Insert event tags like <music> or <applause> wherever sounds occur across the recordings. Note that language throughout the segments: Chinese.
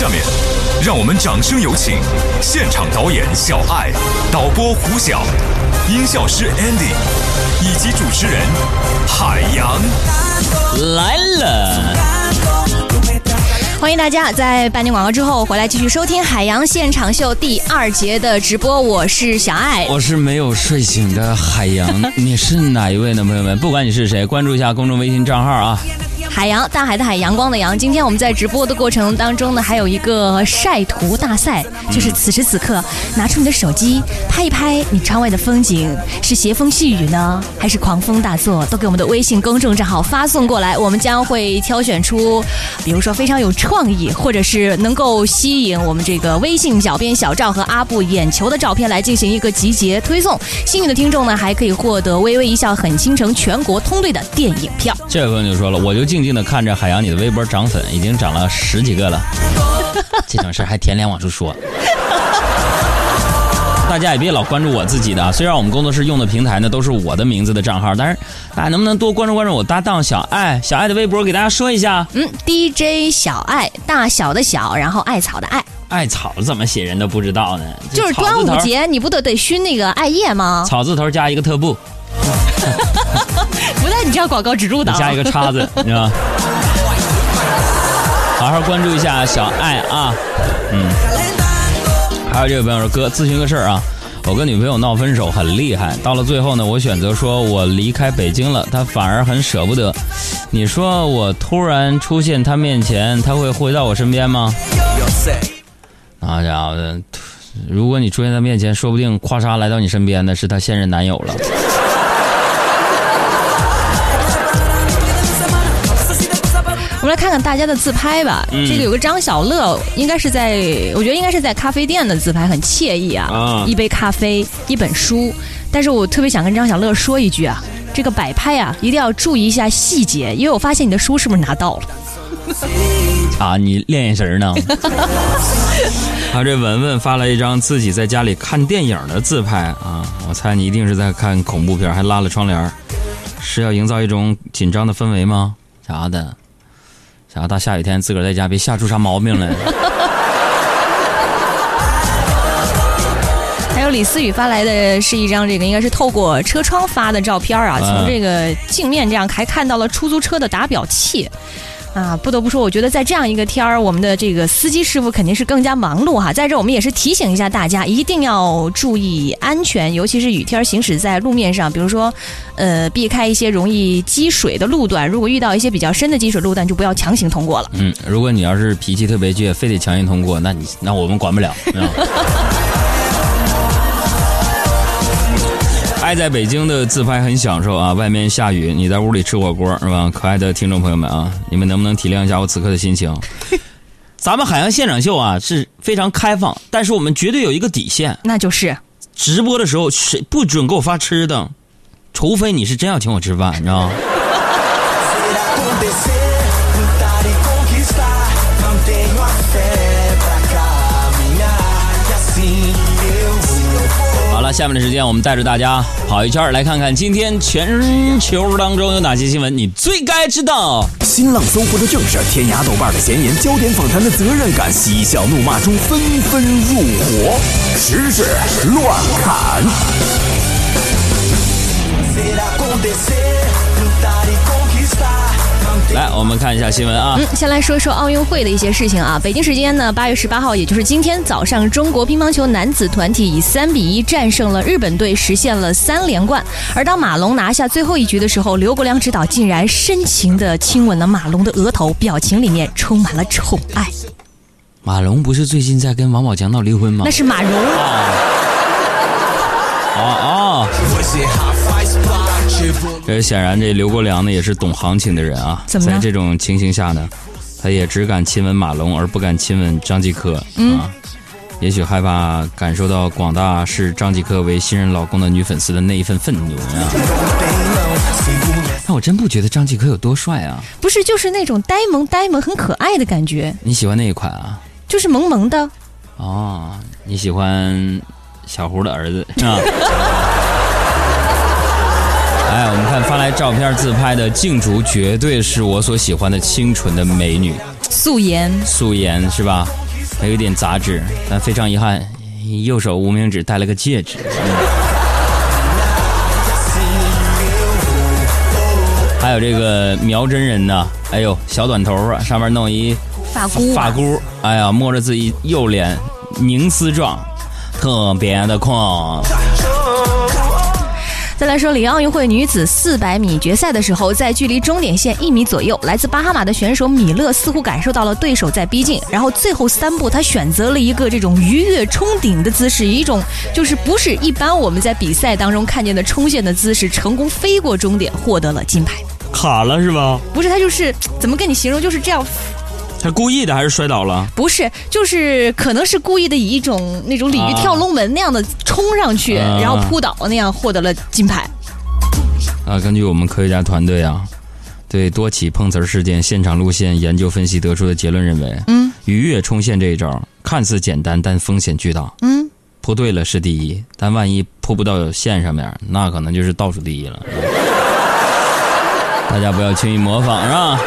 下面，让我们掌声有请现场导演小爱、导播胡晓、音效师 Andy 以及主持人海洋。来了，欢迎大家在半年广告之后回来继续收听《海洋现场秀》第二节的直播，我是小爱。我是没有睡醒的海洋，你是哪一位呢？朋友们，不管你是谁，关注一下公众微信账号啊。海洋，大海的海，阳光的阳。今天我们在直播的过程当中呢，还有一个晒图大赛，就是此时此刻拿出你的手机拍一拍你窗外的风景，是斜风细雨呢，还是狂风大作？都给我们的微信公众账号发送过来，我们将会挑选出，比如说非常有创意，或者是能够吸引我们这个微信小编小赵和阿布眼球的照片来进行一个集结推送。幸运的听众呢，还可以获得微微一笑很倾城全国通兑的电影票。这位朋友就说了，我就进静静的看着海洋你的微博涨粉，已经涨了十几个了。<laughs> 这种事儿还舔脸往出说。大家也别老关注我自己的啊，虽然我们工作室用的平台呢都是我的名字的账号，但是大家能不能多关注关注我搭档小爱？小爱的微博给大家说一下。嗯，DJ 小爱，大小的小，然后艾草的艾，艾草怎么写人都不知道呢？就是端午节你不都得熏那个艾叶吗？草字头加一个特步。<laughs> 不带你这样广告植入的，加一个叉子，你知道吗？好好关注一下小爱啊，嗯。还有这位朋友说，哥咨询个事儿啊，我跟女朋友闹分手很厉害，到了最后呢，我选择说我离开北京了，她反而很舍不得。你说我突然出现她面前，她会回到我身边吗？那家伙的，如果你出现她面前，说不定咵嚓来到你身边的是她现任男友了。们来看看大家的自拍吧。这个有个张小乐，应该是在，我觉得应该是在咖啡店的自拍，很惬意啊。一杯咖啡，一本书。但是我特别想跟张小乐说一句啊，这个摆拍啊，一定要注意一下细节，因为我发现你的书是不是拿到了？<laughs> 啊，你练眼神呢？他 <laughs> 这文文发了一张自己在家里看电影的自拍啊，我猜你一定是在看恐怖片，还拉了窗帘，是要营造一种紧张的氛围吗？啥的？想要大下雨天自个儿在家别吓出啥毛病来。<laughs> 还有李思雨发来的是一张这个应该是透过车窗发的照片啊，从这个镜面这样还看到了出租车的打表器。啊，不得不说，我觉得在这样一个天儿，我们的这个司机师傅肯定是更加忙碌哈。在这，我们也是提醒一下大家，一定要注意安全，尤其是雨天行驶在路面上，比如说，呃，避开一些容易积水的路段。如果遇到一些比较深的积水路段，就不要强行通过了。嗯，如果你要是脾气特别倔，非得强行通过，那你那我们管不了。<laughs> 爱在北京的自拍很享受啊！外面下雨，你在屋里吃火锅是吧？可爱的听众朋友们啊，你们能不能体谅一下我此刻的心情？<laughs> 咱们海洋现场秀啊是非常开放，但是我们绝对有一个底线，那就是直播的时候谁不准给我发吃的，除非你是真要请我吃饭，你知道吗？下面的时间，我们带着大家跑一圈，来看看今天全球当中有哪些新闻，你最该知道。新浪搜狐的正事，天涯豆瓣的闲言，焦点访谈的责任感，嬉笑怒骂中纷纷入伙，时事乱砍。来，我们看一下新闻啊。嗯，先来说说奥运会的一些事情啊。北京时间呢，八月十八号，也就是今天早上，中国乒乓球男子团体以三比一战胜了日本队，实现了三连冠。而当马龙拿下最后一局的时候，刘国梁指导竟然深情的亲吻了马龙的额头，表情里面充满了宠爱。马龙不是最近在跟王宝强闹离婚吗？那是马蓉。啊啊！这显然，这刘国梁呢也是懂行情的人啊。在这种情形下呢，他也只敢亲吻马龙，而不敢亲吻张继科啊。也许害怕感受到广大视张继科为新任老公的女粉丝的那一份愤怒啊。但我真不觉得张继科有多帅啊。不是，就是那种呆萌呆萌、很可爱的感觉。你喜欢那一款啊？就是萌萌的。哦，你喜欢小胡的儿子是吧？<laughs> 哎，我们看发来照片自拍的静竹，绝对是我所喜欢的清纯的美女，素颜，素颜是吧？还有一点杂质，但非常遗憾，右手无名指戴了个戒指。还有这个苗真人呢，哎呦，小短头啊，上面弄一发箍，发箍，哎呀，摸着自己右脸，凝丝状，特别的狂。再来说里约奥运会女子四百米决赛的时候，在距离终点线一米左右，来自巴哈马的选手米勒似乎感受到了对手在逼近，然后最后三步他选择了一个这种鱼跃冲顶的姿势，一种就是不是一般我们在比赛当中看见的冲线的姿势，成功飞过终点，获得了金牌。卡了是吧？不是，他就是怎么跟你形容，就是这样。他故意的还是摔倒了？不是，就是可能是故意的，以一种那种鲤鱼跳龙门那样的冲上去，然后扑倒那样获得了金牌。啊，根据我们科学家团队啊，对多起碰瓷事件现场路线研究分析得出的结论认为，嗯，鱼跃冲线这一招看似简单，但风险巨大。嗯，扑对了是第一，但万一扑不到线上面，那可能就是倒数第一了。<laughs> 大家不要轻易模仿，是吧？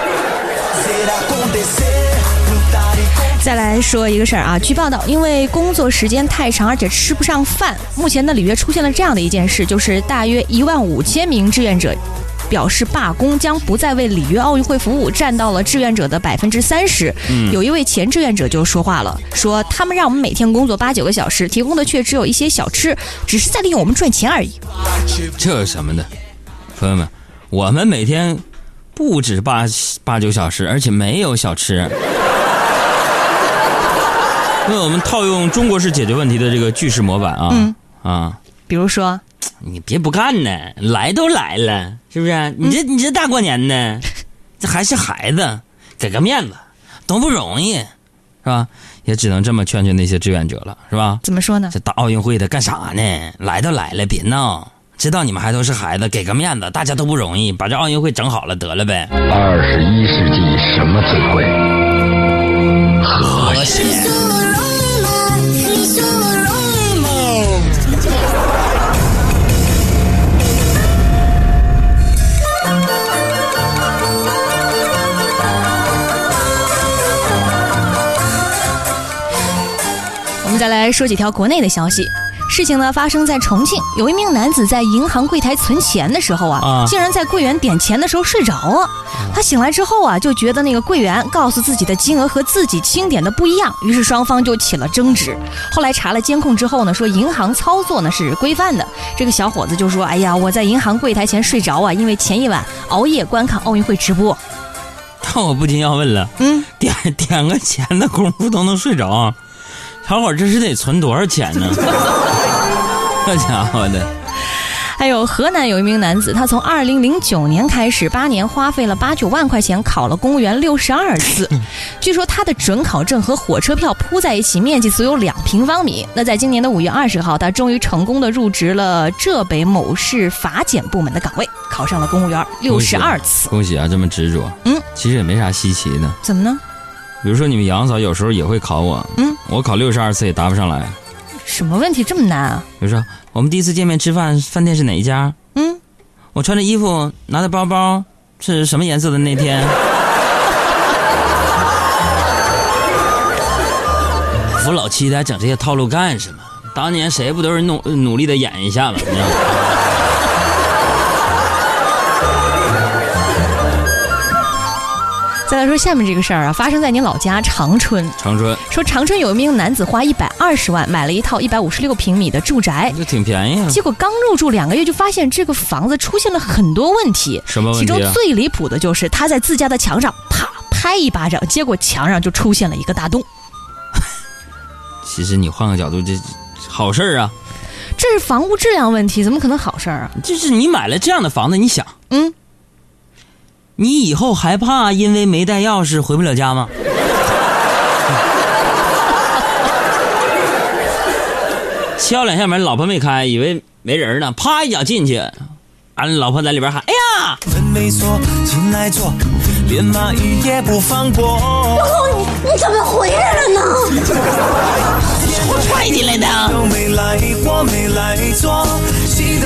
再来说一个事儿啊，据报道，因为工作时间太长，而且吃不上饭，目前的里约出现了这样的一件事，就是大约一万五千名志愿者表示罢工，将不再为里约奥运会服务，占到了志愿者的百分之三十。有一位前志愿者就说话了，说他们让我们每天工作八九个小时，提供的却只有一些小吃，只是在利用我们赚钱而已。这什么的，朋友们，我们每天不止八八九小时，而且没有小吃。那我们套用中国式解决问题的这个句式模板啊啊，比如说，你别不干呢，来都来了，是不是？你这你这大过年的，这还是孩子，给个面子，都不容易，是吧？也只能这么劝劝那些志愿者了，是吧？怎么说呢？这大奥运会的干啥呢？来都来了，别闹，知道你们还都是孩子，给个面子，大家都不容易，把这奥运会整好了得了呗。二十一世纪什么最贵？和谐。说几条国内的消息，事情呢发生在重庆，有一名男子在银行柜台存钱的时候啊，竟然在柜员点钱的时候睡着了。他醒来之后啊，就觉得那个柜员告诉自己的金额和自己清点的不一样，于是双方就起了争执。后来查了监控之后呢，说银行操作呢是规范的。这个小伙子就说：“哎呀，我在银行柜台前睡着啊，因为前一晚熬夜观看奥运会直播。<laughs> ”那我不禁要问了，嗯，点点个钱的功夫都能睡着？小伙，这是得存多少钱呢？<laughs> 这家伙的！还有河南有一名男子，他从二零零九年开始，八年花费了八九万块钱考了公务员六十二次。<laughs> 据说他的准考证和火车票铺在一起，面积足有两平方米。那在今年的五月二十号，他终于成功的入职了浙北某市法检部门的岗位，考上了公务员六十二次。恭喜啊，这么执着。嗯，其实也没啥稀奇的。怎么呢？比如说，你们杨嫂有时候也会考我，嗯，我考六十二次也答不上来。什么问题这么难啊？比如说，我们第一次见面吃饭，饭店是哪一家？嗯，我穿的衣服、拿的包包是什么颜色的那天？<laughs> 扶老七的，整这些套路干什么？当年谁不都是努努力的演一下吗？你知道吗？再来说下面这个事儿啊，发生在你老家长春。长春说，长春有一名男子花一百二十万买了一套一百五十六平米的住宅，这挺便宜啊。结果刚入住两个月，就发现这个房子出现了很多问题。什么问题？其中最离谱的就是他在自家的墙上啪拍一巴掌，结果墙上就出现了一个大洞。<laughs> 其实你换个角度，这好事儿啊。这是房屋质量问题，怎么可能好事儿啊？就是你买了这样的房子，你想，嗯。你以后还怕因为没带钥匙回不了家吗？敲两下门，老婆没开，以为没人呢，啪一脚进去，俺老婆在里边喊：“哎呀！”连蚂蚁也不放过。老公，你你怎么回来了呢？我踹进来的。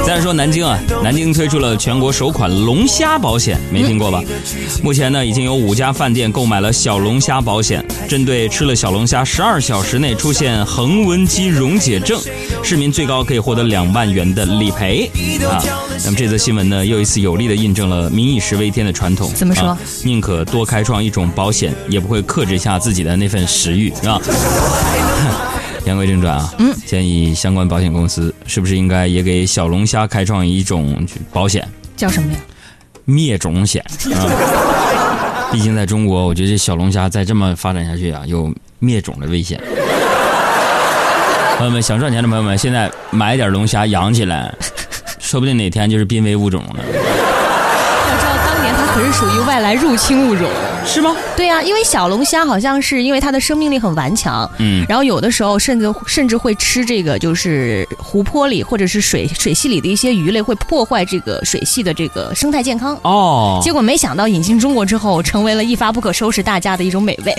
再说南京啊，南京推出了全国首款龙虾保险，没听过吧？目前呢，已经有五家饭店购买了小龙虾保险。针对吃了小龙虾十二小时内出现横纹肌溶解症，市民最高可以获得两万元的理赔啊。那么这则新闻呢，又一次有力的印证了民以食为天的传统。怎么说啊宁可多开创一种保险，也不会克制下自己的那份食欲，是吧？言归正传啊，嗯，建议相关保险公司是不是应该也给小龙虾开创一种保险？叫什么呀？灭种险 <laughs> 啊！毕竟在中国，我觉得这小龙虾再这么发展下去啊，有灭种的危险。朋友们，想赚钱的朋友们，现在买点龙虾养起来，说不定哪天就是濒危物种了，可是属于外来入侵物种。是吗？对呀、因为小龙虾好像是因为它的生命力很顽强，嗯然后有的时候甚至甚至会吃这个就是湖泊里或者是水水系里的一些鱼类，会破坏这个水系的这个生态健康。哦，结果没想到引进中国之后，成为了一发不可收拾大家的一种美味。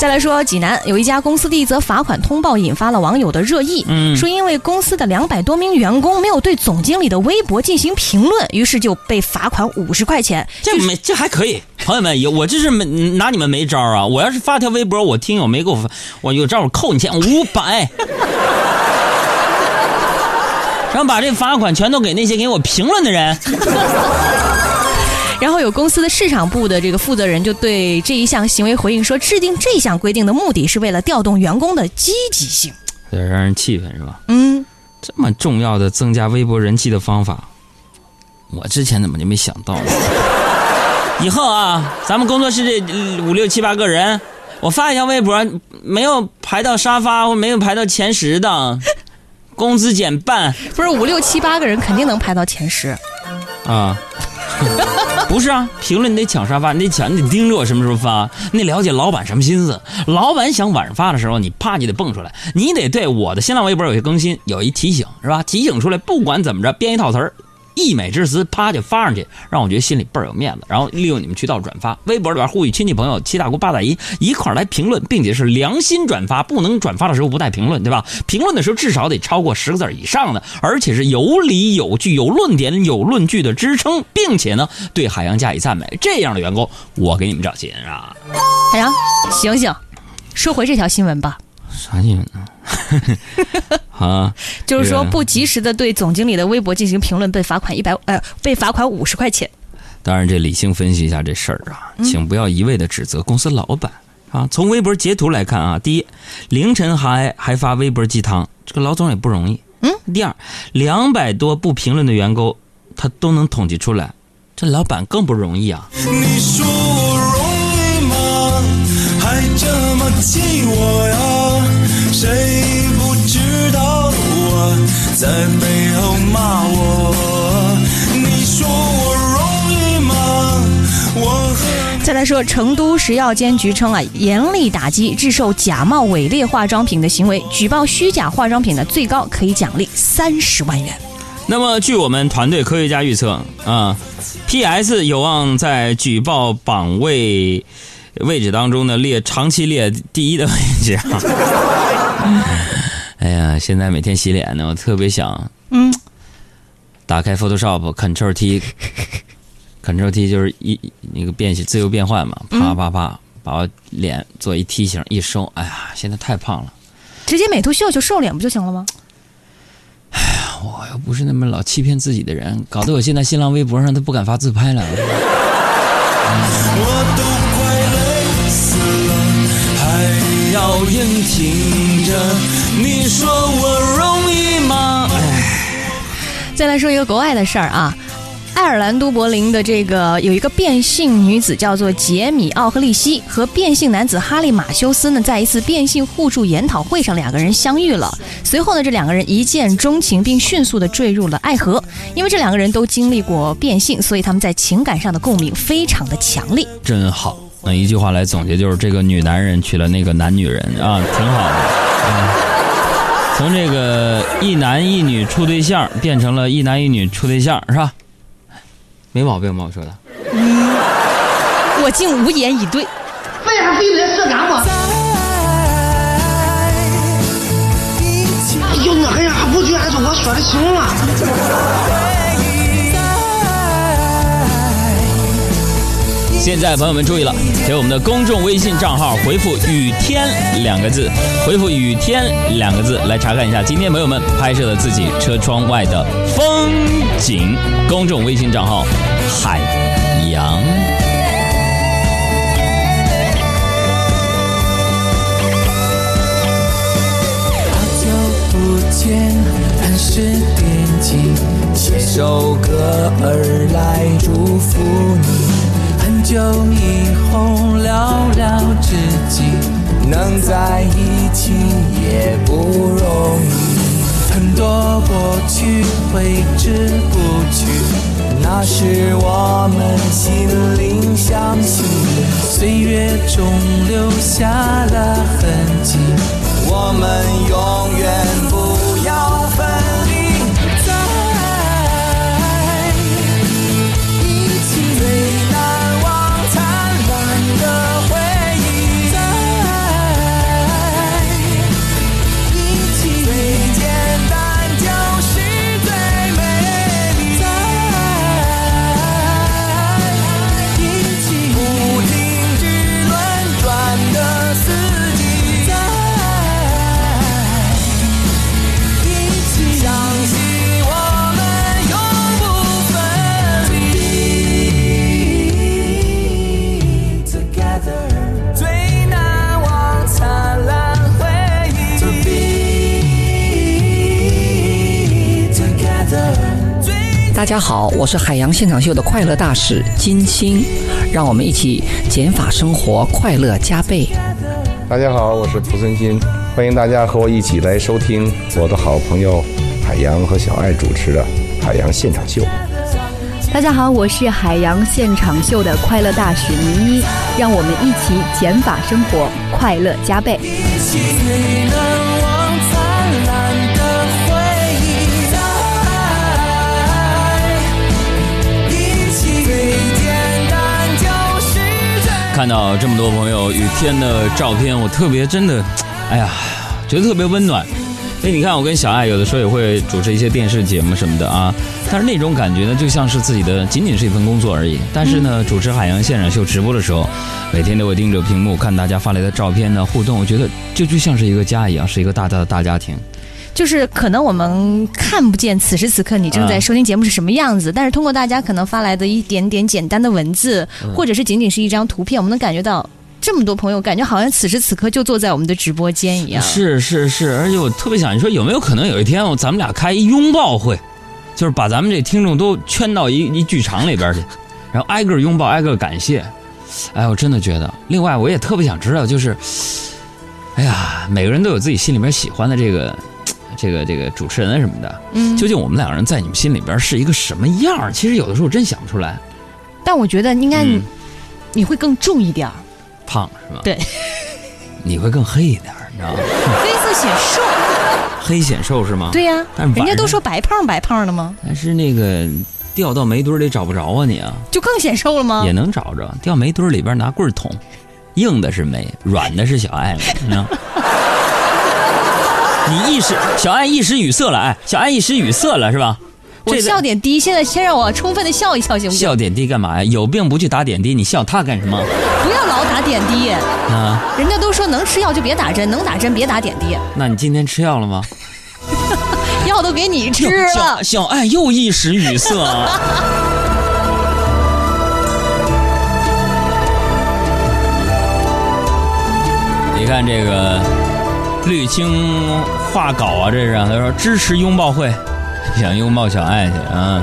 再来说，济南有一家公司的一则罚款通报引发了网友的热议，嗯说因为公司的两百多名员工没有对总经理的微博进行评论，于是就被罚款五十块钱。这没这还可以，朋友们，有我这是没拿你们没招啊！我要是发条微博，我听友没给我发，我有招我扣你钱五百，然后把这罚款全都给那些给我评论的人。<laughs> 然后有公司的市场部的这个负责人就对这一项行为回应说，制定这项规定的目的是为了调动员工的积极性。有点让人气愤是吧？嗯，这么重要的增加微博人气的方法，我之前怎么就没想到呢？<laughs> 以后啊，咱们工作室这呃五六七八个人，我发一条微博，没有排到沙发或没有排到前十的，<laughs> 工资减半不是五六七八个人肯定能排到前十。啊。<laughs> 不是啊，评论你得抢沙发，你得抢，你得盯着我什么时候发，你得了解老板什么心思。老板想晚上发的时候，你啪你得蹦出来，你得对我的新浪微博有些更新，有一提醒是吧？提醒出来，不管怎么着，编一套词儿，溢美之词，啪就发上去，让我觉得心里倍儿有面子。然后利用你们渠道转发，微博里边呼吁亲戚朋友、七大姑八大姨一块儿来评论，并且是良心转发，不能转发的时候不带评论，对吧？评论的时候至少得超过十个字以上的，而且是有理有据、有论点、有论据的支撑，并且呢对海洋加以赞美。这样的员工，我给你们找钱啊！海洋，醒醒，说回这条新闻吧。啥新闻呢？<laughs> 啊，就是说，不及时的对总经理的微博进行评论，被罚款一百呃，被罚款五十块钱。当然，这理性分析一下这事儿啊，请不要一味的指责公司老板啊。从微博截图来看啊，第一，凌晨还还发微博鸡汤，这个老总也不容易。嗯。第二，两百多不评论的员工，他都能统计出来，这老板更不容易啊。你说我容易吗？还这么气我呀？谁不知道我在背后骂我？你说我容易吗？我和再来说，成都食药监局称啊，严厉打击制售假冒伪劣化妆品的行为，举报虚假化妆品的最高可以奖励三十万元。那么，据我们团队科学家预测啊，PS 有望在举报榜位位置当中呢列长期列第一的位置啊。<laughs> 哎呀，现在每天洗脸呢，我特别想嗯，打开 Photoshop，Ctrl T，Ctrl <laughs> T 就是一那个变自由变换嘛，啪啪啪，把我脸做一梯形一收，哎呀，现在太胖了。直接美图秀秀瘦脸不就行了吗？哎呀我又不是那么老欺骗自己的人，搞得我现在新浪微博上都不敢发自拍了。我 <laughs> 要硬挺着。你说我容易吗？再来说一个国外的事儿啊，爱尔兰都柏林的这个有一个变性女子叫做杰米奥克利希，和变性男子哈利马修斯呢，在一次变性互助研讨会上，两个人相遇了。随后呢，这两个人一见钟情，并迅速的坠入了爱河。因为这两个人都经历过变性，所以他们在情感上的共鸣非常的强烈。真好。那一句话来总结，就是这个女男人娶了那个男女人啊，挺好的。啊，从这个一男一女处对象变成了一男一女处对象，是吧？没毛病吧？我说的。我竟无言以对。为啥非得这干我？哎呦，我还还不觉得我说的行吗？现在朋友们注意了，给我们的公众微信账号回复“雨天”两个字，回复“雨天”两个字来查看一下今天朋友们拍摄的自己车窗外的风景。公众微信账号海洋。好久不见，很是惦记，写首歌儿来祝福你。很久以后寥寥知己，能在一起也不容易。很多过去挥之不去，那是我们心灵相惜。岁月中留下了痕迹，我们永远不家好，我是海洋现场秀的快乐大使金星，让我们一起减法生活，快乐加倍。大家好，我是蒲森新，欢迎大家和我一起来收听我的好朋友海洋和小爱主持的《海洋现场秀》。大家好，我是海洋现场秀的快乐大使倪妮，让我们一起减法生活，快乐加倍。看到这么多朋友雨天的照片，我特别真的，哎呀，觉得特别温暖。所以你看，我跟小爱有的时候也会主持一些电视节目什么的啊，但是那种感觉呢，就像是自己的仅仅是一份工作而已。但是呢，主持海洋现场秀直播的时候，每天都会盯着屏幕看大家发来的照片呢，互动，我觉得这就像是一个家一样，是一个大大的大家庭。就是可能我们看不见此时此刻你正在收听节目是什么样子，但是通过大家可能发来的一点点简单的文字，或者是仅仅是一张图片，我们能感觉到这么多朋友，感觉好像此时此刻就坐在我们的直播间一样。是是是，而且我特别想，你说有没有可能有一天，咱们俩开一拥抱会，就是把咱们这听众都圈到一一剧场里边去，<laughs> 然后挨个拥抱，挨个感谢。哎，我真的觉得。另外，我也特别想知道，就是，哎呀，每个人都有自己心里面喜欢的这个。这个这个主持人什么的，嗯究竟我们两个人在你们心里边是一个什么样儿？其实有的时候真想不出来。但我觉得应该你、嗯你会更重一点儿，胖是吧？对，<laughs> 你会更黑一点儿，你知道吗？<laughs> 黑色显瘦。黑显瘦是吗？对呀、但是人家都说白胖白胖的吗？但是那个掉到煤堆儿里找不着啊你啊，就更显瘦了吗也？能找着。掉煤堆儿里边拿棍儿捅，硬的是煤，软的是小爱嘛，你知道。<laughs> 你一时小爱一时语塞了，哎，小爱一时语塞了是吧？我笑点低，现在先让我充分的笑一笑行不行？笑点低干嘛呀？有病不去打点滴，你笑他干什么不要老打点滴，啊？人家都说能吃药就别打针，能打针别打点滴，那你今天吃药了吗？<laughs> 药都给你吃了。小爱又一时语塞啊。<laughs> 你看这个绿青画稿啊，这是他说支持拥抱会，想拥抱小爱去啊。